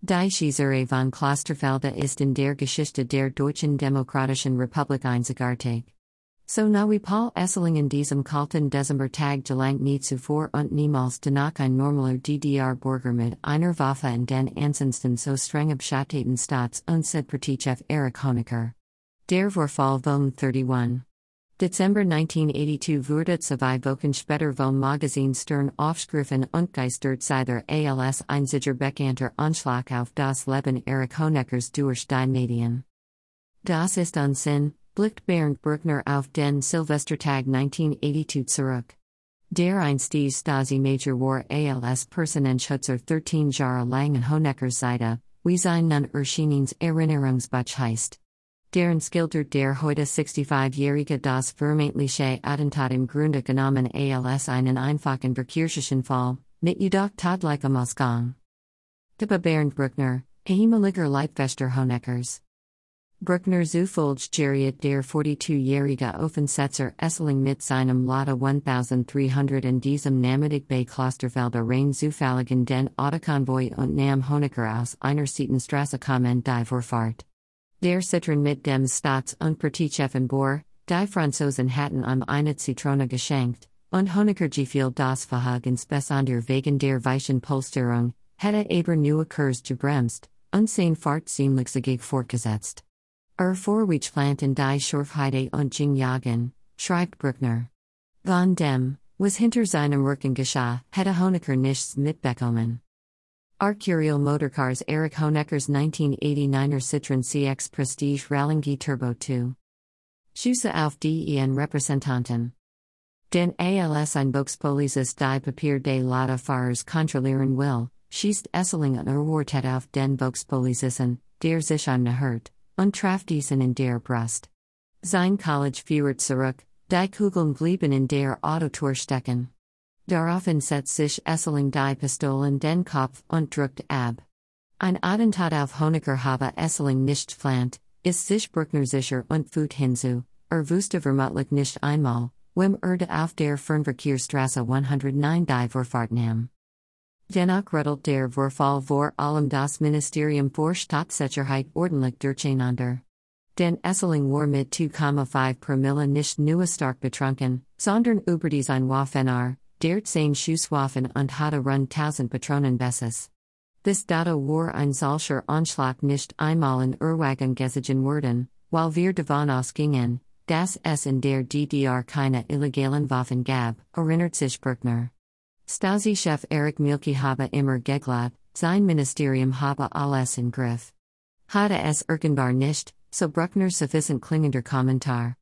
Die Schießerei von Klosterfelde ist in der Geschichte der Deutschen Demokratischen Republik einzigartig. So nahe Paul Essling in diesem kalten Dezember Tag gelangt nie zuvor und niemals danach ein normaler DDR-Bürger mit einer Waffe in den ansonsten so streng abschatteten Staats- und Parteichef Erich Honecker. Der Vorfall von 31. Dezember 1982 wurde zwei Wochen später vom Magazin Stern aufgegriffen und geistert Seither als einziger bekannter Anschlag auf das Leben Erich Honeckers durch die Medien. Das ist Unsinn, blickt Bernd Brückner auf den Silvestertag 1982 zurück. Der einstige Stasi-Major war als Personenschützer 13 Jahre lang an Honeckers Seite, wie sein nun Erscheinungs Erinnerungsbuch heißt. Deren skildert der heute 65-jährige das vermeintliche Attentat im Grunde genommen als einen einfachen verkehrlichen Fall, mit jedoch todlichem Ausgang. Tippa Bernd Brückner, ehemaliger Leibwächter Honeckers. Brückner Zufolge der 42-jährige Offensetzer Essling mit seinem Lada 1300 in diesem Namadig bei Klosterfelde rein zufalligen den Autokonvoi und Nam Honecker aus einer Seitenstraße kommen die Vorfahrt. Der Citroën mit dem Staats- und Parteichefen Bohr, die Franzosen hatten am eine Zitrone geschenkt, und Honecker gefiel das Verhag insbesondere wegen der weichen Polsterung, hätte aber nur Kurs gebremst, und sein Fahrt ziemlich zügig fortgesetzt. Er Vorweichplant in die Schorfheide und Jingjagen, schreibt Brückner. Von dem, was hinter seinem Rücken geschah, hätte Honecker nichts mitbekommen. Artcurial Motorcars Erich Honeckers 1989er Citroën CX Prestige Rallye Turbo 2. Schusse auf den Repräsentanten. Den als ein Volkspolizist die Papier de Lada Fahrers kontrollieren will, schießt Essling an Erwartet auf den Volkspolizisten, der sich am Hurt und traf diesen in der Brust. Sein College führt zurück, die Kugeln blieben in der Autotor stecken. Daraufhin setzt sich Essling die Pistolen den Kopf und drückt ab. Ein Attentat auf Honecker habe Essling nicht plant, ist sich Brückner sicher und fügt hinzu, er wusste vermutlich nicht einmal, wem erde auf der Fernverkehrsstraße 109 die Vorfahrt nahm. Dennoch rüttelt der Vorfall vor allem das Ministerium für Staatssicherheit ordentlich durcheinander. Den Essling war mit 2,5 Promille nicht nur stark betrunken, sondern über die sein Waffenar, der sein Schusswaffen und hatte rund 1000 Patronen Besses. Bis dato war ein solcher Anschlag nicht einmal in Erwagen gesehen worden, weil wir davon ausgingen, dass es in der DDR keine illegalen Waffen gab, erinnert sich Brückner. Stasi-Chef Erich Mielke habe immer geglaubt, sein Ministerium habe alles in Griff. Hatte es Irkenbar nicht, so Brückner sufficient klingender Kommentar.